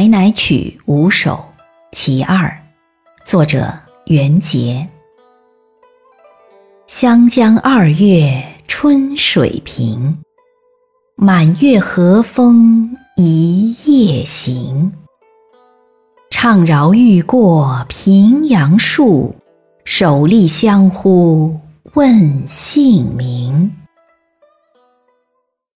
奶奶曲五首其二，作者袁杰。湘江二月春水平，满月和风一夜行。怅饶欲过平阳树，首立相呼问姓名。